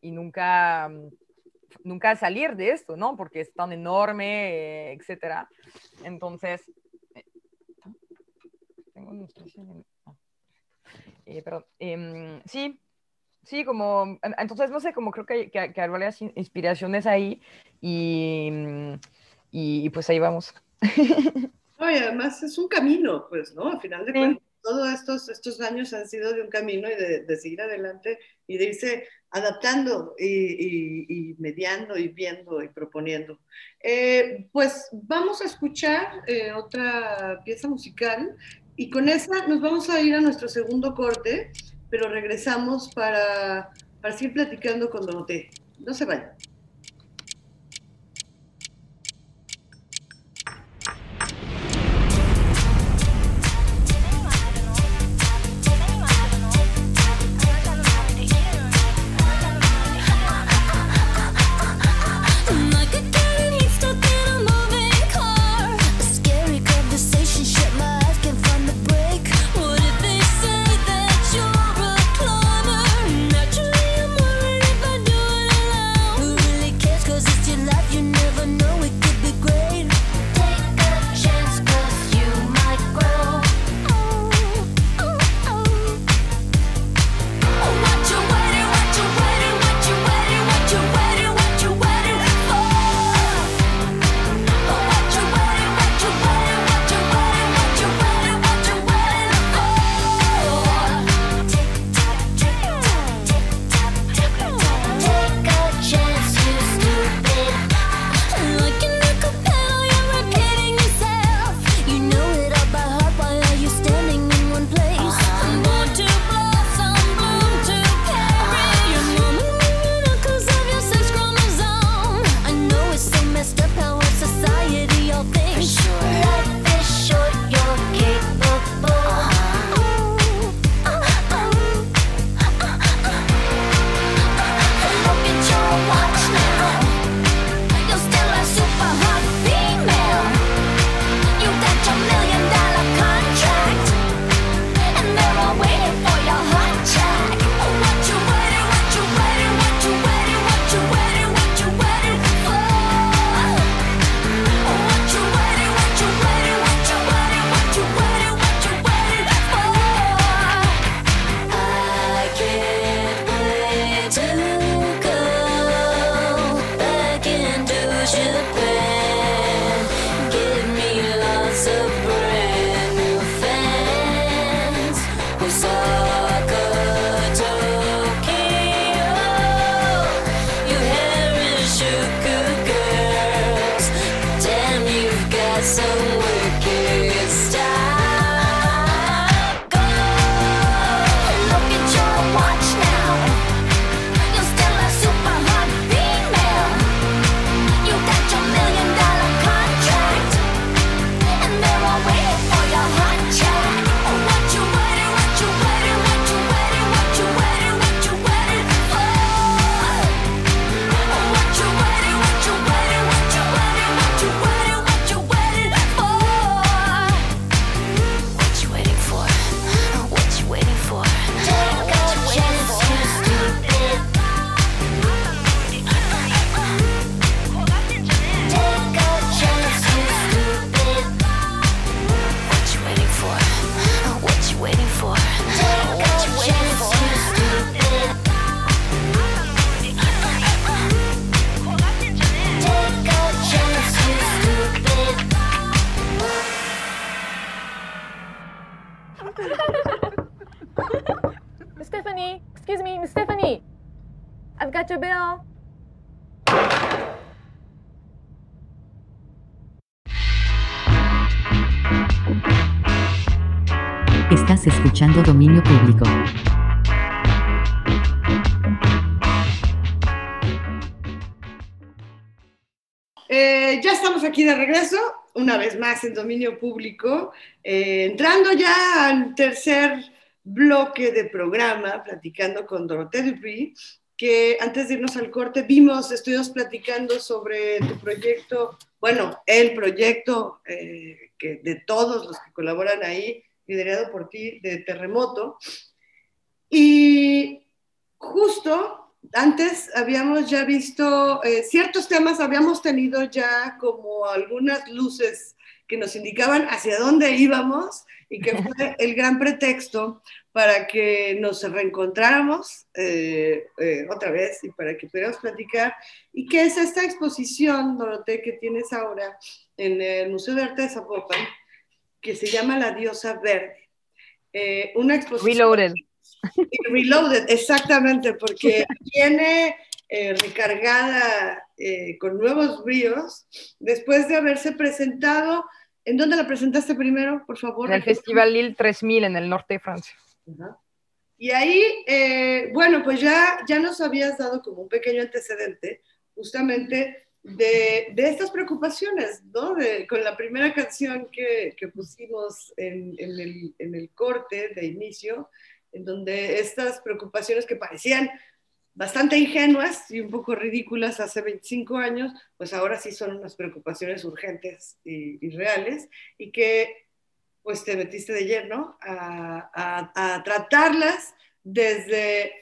y nunca, nunca salir de esto, ¿no? Porque es tan enorme, etcétera. Entonces, eh, tengo expresión. Eh, perdón. Eh, sí, sí, como, entonces no sé, como creo que, que, que varias inspiraciones ahí mm, y, y, pues ahí vamos. No, y además es un camino, pues, ¿no? Al final de sí. cuentas, todos estos, estos años han sido de un camino y de, de seguir adelante y de irse adaptando y, y, y mediando y viendo y proponiendo. Eh, pues vamos a escuchar eh, otra pieza musical y con esa nos vamos a ir a nuestro segundo corte pero regresamos para, para seguir platicando con Dorotea. No se vayan. regreso, una vez más en dominio público, eh, entrando ya al tercer bloque de programa, platicando con Dorotea Dupuy, que antes de irnos al corte vimos, estuvimos platicando sobre tu proyecto, bueno, el proyecto eh, que de todos los que colaboran ahí, liderado por ti, de Terremoto. Y justo antes habíamos ya visto eh, ciertos temas, habíamos tenido ya como algunas luces que nos indicaban hacia dónde íbamos y que fue el gran pretexto para que nos reencontráramos eh, eh, otra vez y para que pudiéramos platicar. Y que es esta exposición, Dorote, que tienes ahora en el Museo de Arte de Zapopan, que se llama La Diosa Verde. Eh, una exposición... Reloaded Reloaded, exactamente, porque viene eh, recargada eh, con nuevos bríos después de haberse presentado. ¿En dónde la presentaste primero, por favor? En el Festival Lille 3000 en el norte de Francia. Ajá. Y ahí, eh, bueno, pues ya, ya nos habías dado como un pequeño antecedente justamente de, de estas preocupaciones, ¿no? De- con la primera canción que, que pusimos en, en el, en el corte de inicio, en donde estas preocupaciones que parecían bastante ingenuas y un poco ridículas hace 25 años, pues ahora sí son unas preocupaciones urgentes y, y reales y que pues te metiste de lleno a, tratarlas desde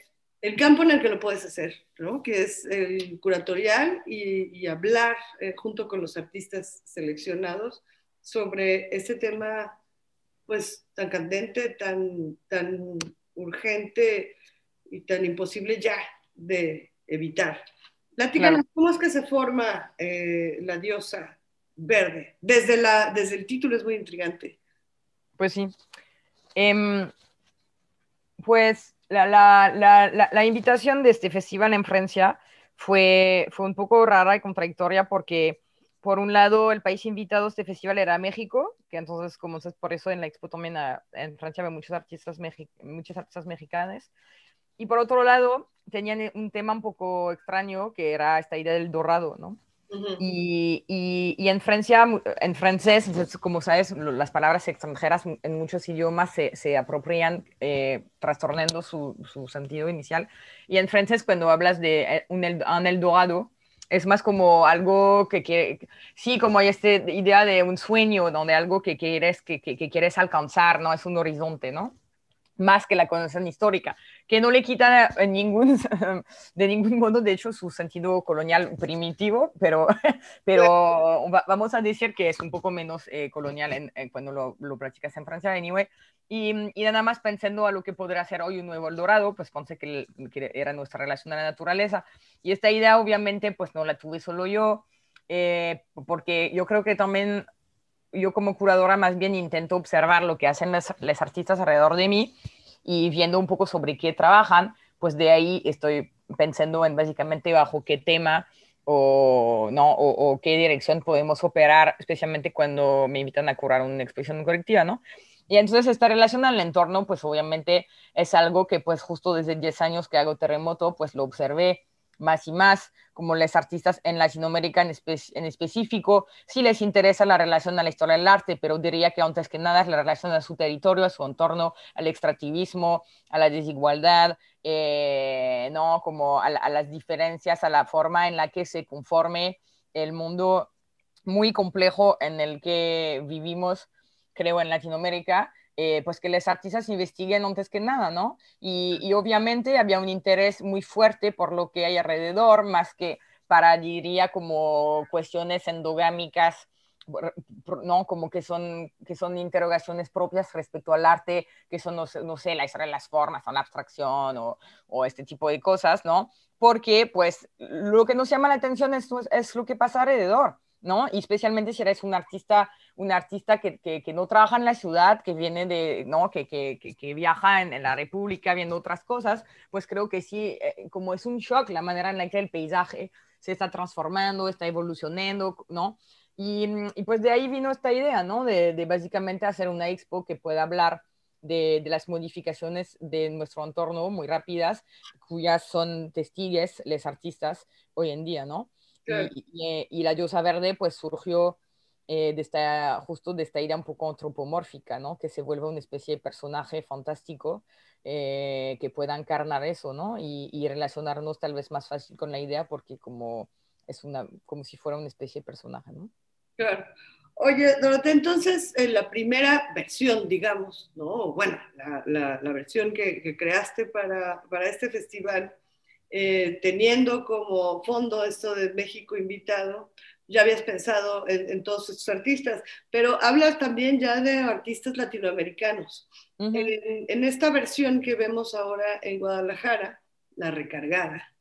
el campo en el que lo puedes hacer, ¿no? que es el curatorial y, hablar eh, junto con los artistas seleccionados sobre este tema pues tan candente, tan urgente y tan imposible ya de evitar. Platícanos, Claro. ¿cómo es que se forma eh, la diosa verde? Desde, la, desde el título es muy intrigante. Pues sí. Em, pues la, la- la- la- la invitación de este festival en Francia fue, fue un poco rara y contradictoria porque, por un lado, el país invitado a este festival era México, que entonces, como es por eso en la expo también ah, en Francia había muchos artistas, muchos artistas mexicanos. Y por otro lado, tenían un tema un poco extraño que era esta idea del dorado, ¿no? Y, y- y en Francia, en francés, entonces, como sabes, las palabras extranjeras en muchos idiomas se, se apropian eh, trastornando su, su sentido inicial. Y en francés, cuando hablas de eh, un, el- un Eldorado, es más como algo que quiere, sí, como hay esta idea de un sueño, donde algo que quieres, que, que- que quieres alcanzar, ¿no? Es un horizonte, ¿no? Más que la condición histórica, que no le quita ningún, de ningún modo, de hecho, su sentido colonial primitivo, pero, pero va- vamos a decir que es un poco menos eh, colonial en- en cuando lo, lo practicas en Francia, anyway. Y, y nada más pensando a lo que podría ser hoy un nuevo Eldorado, pues pensé que, que era nuestra relación a la naturaleza. Y esta idea, obviamente, pues no la tuve solo yo, eh, porque yo creo que también yo como curadora más bien intento observar lo que hacen los, artistas alrededor de mí y viendo un poco sobre qué trabajan, pues de ahí estoy pensando en básicamente bajo qué tema o, ¿no? o, o qué dirección podemos operar, especialmente cuando me invitan a curar una exposición colectiva, ¿no? Y entonces esta relación al entorno, pues obviamente es algo que pues justo desde 10 años que hago terremoto, pues lo observé más y más, como los artistas en Latinoamérica en, espe- en específico, sí les interesa la relación a la historia del arte, pero diría que antes que nada es la relación a su territorio, a su entorno, al extractivismo, a la desigualdad, eh, ¿no? Como a, a las diferencias, a la forma en la que se conforme el mundo muy complejo en el que vivimos, creo, en Latinoamérica, eh, pues que los artistas investiguen antes que nada, ¿no? Y, y obviamente había un interés muy fuerte por lo que hay alrededor, más que para, diría, como cuestiones endogámicas, ¿no? Como que son, que son interrogaciones propias respecto al arte, que son, no, sé- no sé, las formas, o la abstracción o, o este tipo de cosas, ¿no? Porque, pues, lo que nos llama la atención es, es lo que pasa alrededor, ¿no? Y especialmente si eres un artista, un artista que, que, que no trabaja en la ciudad, que viene de, ¿no? Que, que, viaja en, en la República viendo otras cosas, pues creo que sí, eh, como es un shock la manera en la que el paisaje se está transformando, está evolucionando, ¿no? Y, mm, y pues de ahí vino esta idea, ¿no? De, de básicamente hacer una expo que pueda hablar de, de las modificaciones de nuestro entorno muy rápidas, cuyas son testigos los artistas hoy en día, ¿no? Claro. Y, y- y la diosa verde pues surgió eh, de esta, justo de esta idea un poco antropomórfica, ¿no? Que se vuelve una especie de personaje fantástico eh, que pueda encarnar eso, ¿no? Y, y relacionarnos tal vez más fácil con la idea porque como es una, como si fuera una especie de personaje, ¿no? Claro. Oye, Dorotea, entonces, en la primera versión, digamos, ¿no? Bueno, la, la- la versión que, que creaste para, para este festival, eh, teniendo como fondo esto de México invitado, ya habías pensado en, en todos estos artistas, pero hablas también ya de artistas latinoamericanos. En, en esta versión que vemos ahora en Guadalajara, la recargada,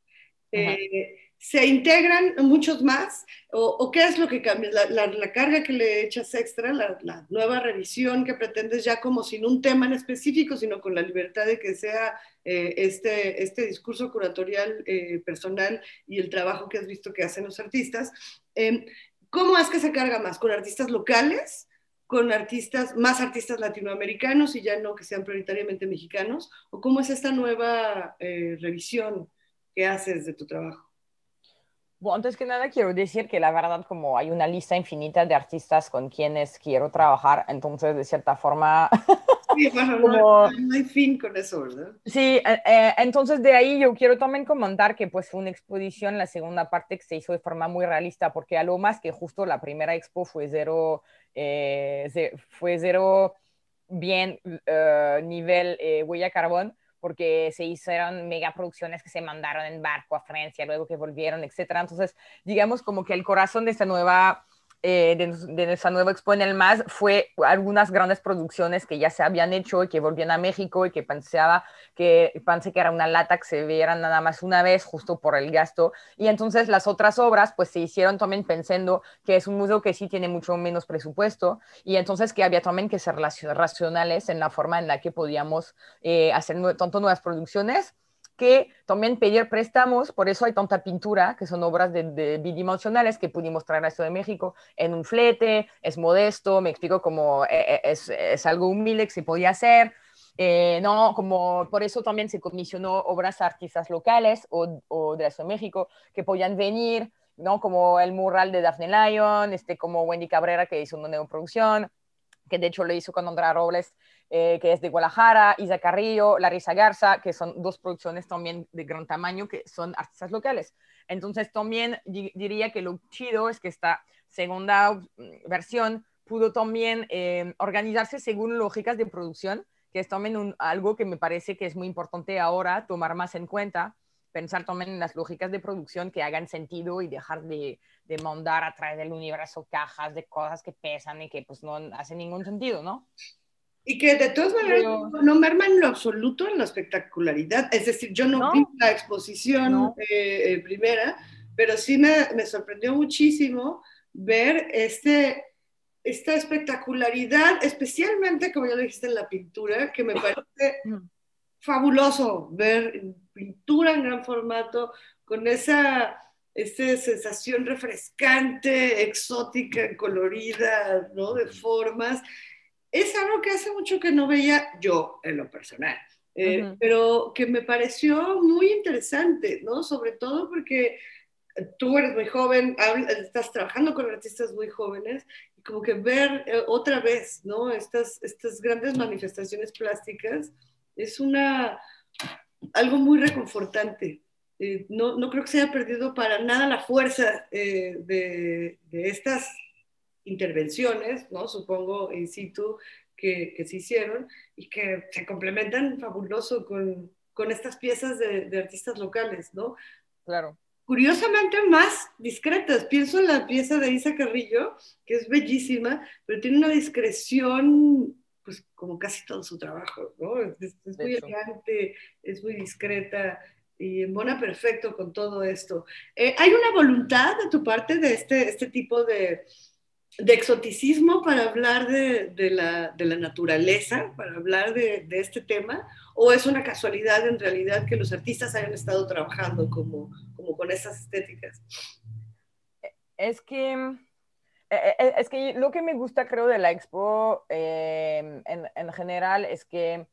eh, ¿se integran muchos más? ¿O, qué es lo que cambia? La, carga que le echas extra, la, nueva revisión que pretendes ya como sin un tema en específico, sino con la libertad de que sea eh, este, este discurso curatorial eh, personal y el trabajo que has visto que hacen los artistas. Eh, ¿Cómo es que se carga más? ¿Con artistas locales? ¿Con artistas, más artistas latinoamericanos y ya no que sean prioritariamente mexicanos? ¿O cómo es esta nueva eh, revisión que haces de tu trabajo? Bueno, antes que nada quiero decir que la verdad como hay una lista infinita de artistas con quienes quiero trabajar, entonces de cierta forma Sí, bueno, no, Como- no hay fin con eso, ¿verdad? Sí, eh, eh, entonces de ahí yo quiero también comentar que pues fue una exposición, la segunda parte que se hizo de forma muy realista, porque a lo más que justo la primera expo fue cero, eh, fue cero bien eh, nivel eh, huella carbón, porque se hicieron megaproducciones que se mandaron en barco a Francia, luego que volvieron, etcétera. Entonces, digamos como que el corazón de esta nueva eh, de, de nuestra nueva Expo en el MAS fue algunas grandes producciones que ya se habían hecho y que volvían a México y que pensaba que pensé que era una lata que se vieran nada más una vez justo por el gasto. Y entonces las otras obras pues se hicieron también pensando que es un museo que sí tiene mucho menos presupuesto y entonces que había también que ser racio- racionales en la forma en la que podíamos eh, hacer tanto nuevas producciones que también pedir préstamos, por eso hay tanta pintura, que son obras de, bidimensionales que pudimos traer a Ciudad de México en un flete, es modesto, me explico como eh, eh, es, algo humilde que se podía hacer, eh, no, como por eso también se comisionó obras a artistas locales o, o de Ciudad de México que podían venir, ¿no? Como el mural de Daphne Lyon, este, como Wendy Cabrera que hizo una neoproducción, que de hecho lo hizo con Andrea Robles, eh, que es de Guadalajara, Isa Carrillo, Larisa Garza, que son dos producciones también de gran tamaño, que son artistas locales. Entonces también di- diría que lo chido es que esta segunda versión pudo también eh, organizarse según lógicas de producción, que es también algo que me parece que es muy importante ahora tomar más en cuenta, pensar también en las lógicas de producción que hagan sentido y dejar de, de mandar a través del universo cajas de cosas que pesan y que pues no hacen ningún sentido, ¿no? Y que de todas maneras Pero- no, no merma en lo absoluto en la espectacularidad. Es decir, yo no, No. vi la exposición No. eh, eh, primera, pero sí me, me sorprendió muchísimo ver este, esta espectacularidad, especialmente, como ya lo dijiste, en la pintura, que me parece Mm. fabuloso ver pintura en gran formato con esa, esa sensación refrescante, exótica, colorida, ¿no? De formas. Es algo que hace mucho que no veía yo en lo personal, eh, pero que me pareció muy interesante, ¿no? Sobre todo porque tú eres muy joven, estás trabajando con artistas muy jóvenes, y como que ver eh, otra vez, ¿no? Estas, estas grandes manifestaciones plásticas es una, algo muy reconfortante. Eh, no, no creo que se haya perdido para nada la fuerza eh, de, de estas intervenciones, ¿no? Supongo in situ que, que se hicieron y que se complementan fabuloso con, con estas piezas de, de artistas locales, ¿no? Claro. curiosamente más discretas. Pienso en la pieza de Isa Carrillo, que es bellísima, pero tiene una discreción, pues como casi todo su trabajo, ¿no? Es, muy elegante, es muy discreta y embona perfecto con todo esto. Eh, ¿Hay una voluntad de tu parte de este, este tipo de, de exoticismo para hablar de, la, naturaleza, para hablar de, este tema? ¿O es una casualidad en realidad que los artistas hayan estado trabajando como, con esas estéticas? Es que, eh, eh, es que lo que me gusta, creo, de la expo eh, en, en general es que,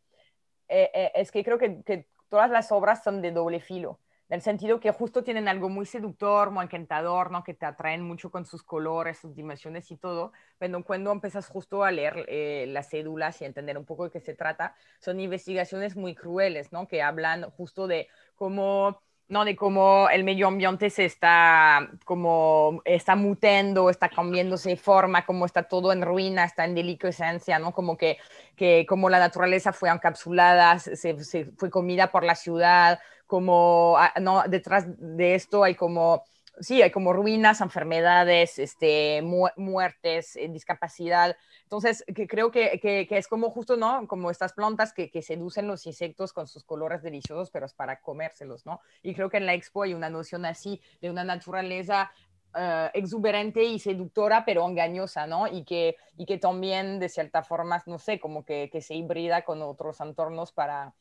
eh, eh, es que creo que todas las obras son de doble filo, en el sentido que justo tienen algo muy seductor, muy encantador, ¿no? que te atraen mucho con sus colores, sus dimensiones y todo, pero cuando empiezas justo a leer eh, las cédulas y entender un poco de qué se trata, son investigaciones muy crueles, ¿no? que hablan justo de cómo no, de cómo el medio ambiente se está como está mutando, está cambiándose de forma, como está todo en ruina, está en deliquescencia, ¿no? Como que, que como la naturaleza fue encapsulada, se, se fue comida por la ciudad, como ah, no, detrás de esto hay como sí, hay como ruinas, enfermedades, este, mu- muertes, eh, discapacidad. Entonces, que creo que, que- es como justo, ¿no? Como estas plantas que, que seducen los insectos con sus colores deliciosos, pero es para comérselos, ¿no? Y creo que en la expo hay una noción así de una naturaleza eh, exuberante y seductora, pero engañosa, ¿no? Y que, y que también, de cierta forma, no sé, como que se hibrida con otros entornos para,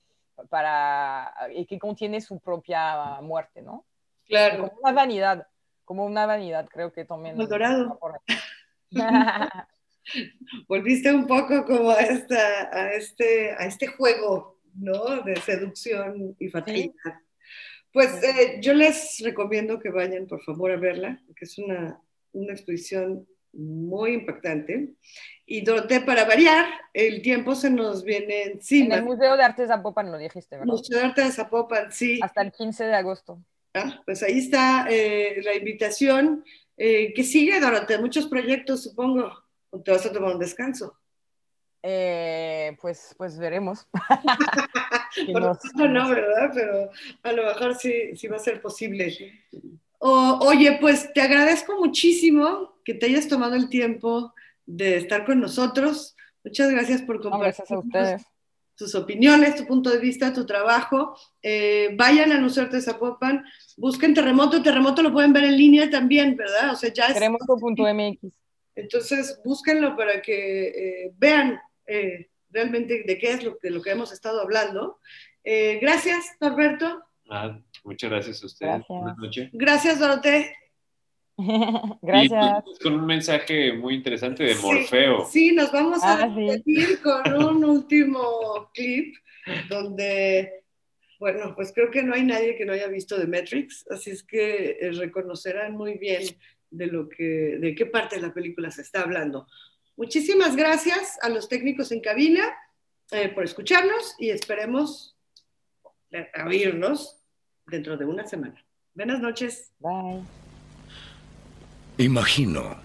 para, y que contiene su propia muerte, ¿no? Claro. Como una vanidad, como una vanidad, creo que también. El dorado. Volviste un poco como a, esta, a, este, a este juego, ¿no? De seducción y fatalidad. Pues eh, yo les recomiendo que vayan, por favor, a verla, porque es una, una exposición muy impactante. Y Dorotea, para variar, el tiempo se nos viene en encima. el Museo de Arte de Zapopan lo dijiste, ¿verdad? Museo de Arte de Zapopan, sí. Hasta el 15 de agosto. Ah, pues ahí está eh, la invitación. Eh, que sigue, Dorotea? Muchos proyectos, supongo. ¿O te vas a tomar un descanso? Eh, pues, pues veremos. Por lo nos- no, ¿verdad? Pero a lo mejor sí, sí va a ser posible. O- oye, pues te agradezco muchísimo que te hayas tomado el tiempo de estar con nosotros. Muchas gracias por No, compartir gracias tus opiniones, tu punto de vista, tu trabajo. Eh, vayan a Museo de Zapopan, busquen Terremoto. Terremoto lo pueden ver en línea también, ¿verdad? O sea, ya es... Terremoto.mx. Entonces, búsquenlo para que eh, vean eh, realmente de qué es lo que, lo que hemos estado hablando. Eh, gracias, Norberto. Ah, muchas gracias a ustedes. Gracias. Buenas noches. Gracias, Dorote. Gracias. Y con un mensaje muy interesante de Sí, Morfeo. Sí, nos vamos a Ah, sí. despedir con un último clip donde, bueno, pues creo que no hay nadie que no haya visto The Matrix, así es que eh, reconocerán muy bien de lo que, de qué parte de la película se está hablando. Muchísimas gracias a los técnicos en cabina eh, por escucharnos y esperemos eh, oírnos dentro de una semana. Buenas noches. Bye. Imagino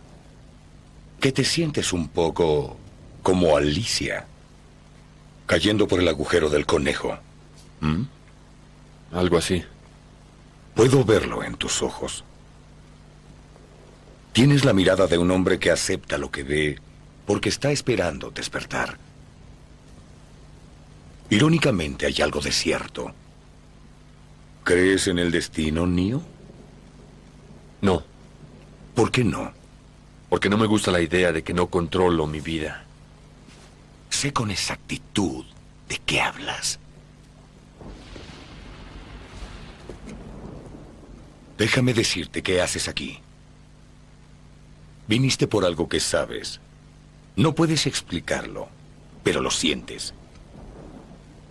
que te sientes un poco como Alicia, cayendo por el agujero del conejo. ¿Mm? Algo así. Puedo verlo en tus ojos. Tienes la mirada de un hombre que acepta lo que ve porque está esperando despertar. Irónicamente hay algo de cierto. ¿Crees en el destino, Neo? No, ¿Por qué no? porque no me gusta la idea de que no controlo mi vida. Sé con exactitud de qué hablas. Déjame decirte qué haces aquí. Viniste por algo que sabes. No puedes explicarlo, pero lo sientes.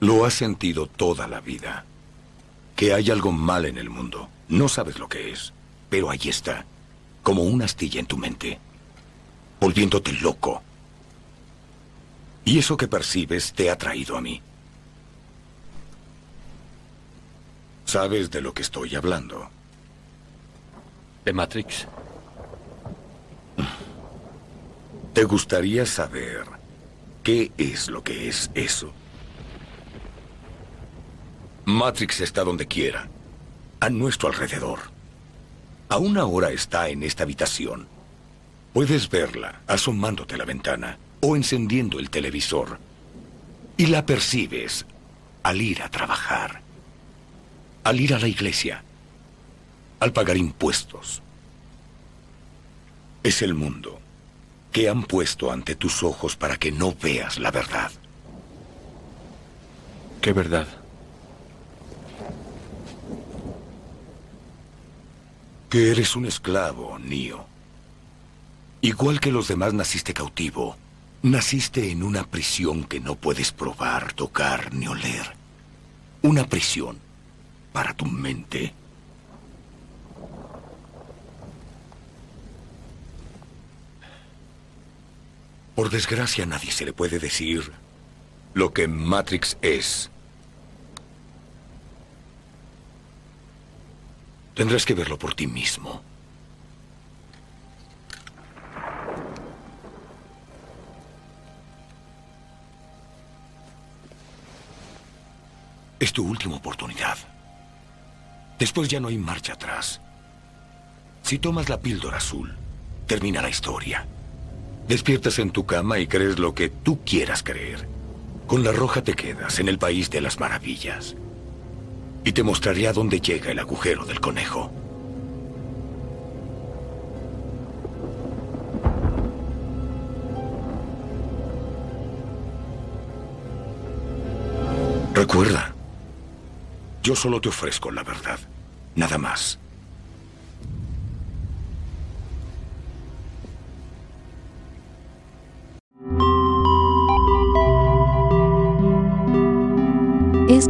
Lo has sentido toda la vida. Que hay algo mal en el mundo. No sabes lo que es, pero ahí está, como una astilla en tu mente, volviéndote loco. Y eso que percibes te ha traído a mí. Sabes de lo que estoy hablando. ¿De Matrix? ¿Te gustaría saber qué es lo que es eso? Matrix está donde quiera, a nuestro alrededor. Aún ahora está en esta habitación. Puedes verla asomándote a la ventana o encendiendo el televisor. Y la percibes al ir a trabajar, al ir a la iglesia, al pagar impuestos. Es el mundo que han puesto ante tus ojos para que no veas la verdad. ¿Qué verdad? Que eres un esclavo, Neo. Igual que los demás naciste cautivo. Naciste en una prisión que no puedes probar, tocar ni oler. Una prisión para tu mente. Por desgracia nadie se le puede decir lo que Matrix es. Tendrás que verlo por ti mismo. Es tu última oportunidad. Después ya no hay marcha atrás. Si tomas la píldora azul, termina la historia. Despiertas en tu cama y crees lo que tú quieras creer. Con la roja te quedas en el país de las maravillas. Y te mostraré a dónde llega el agujero del conejo. Recuerda, yo solo te ofrezco la verdad, nada más.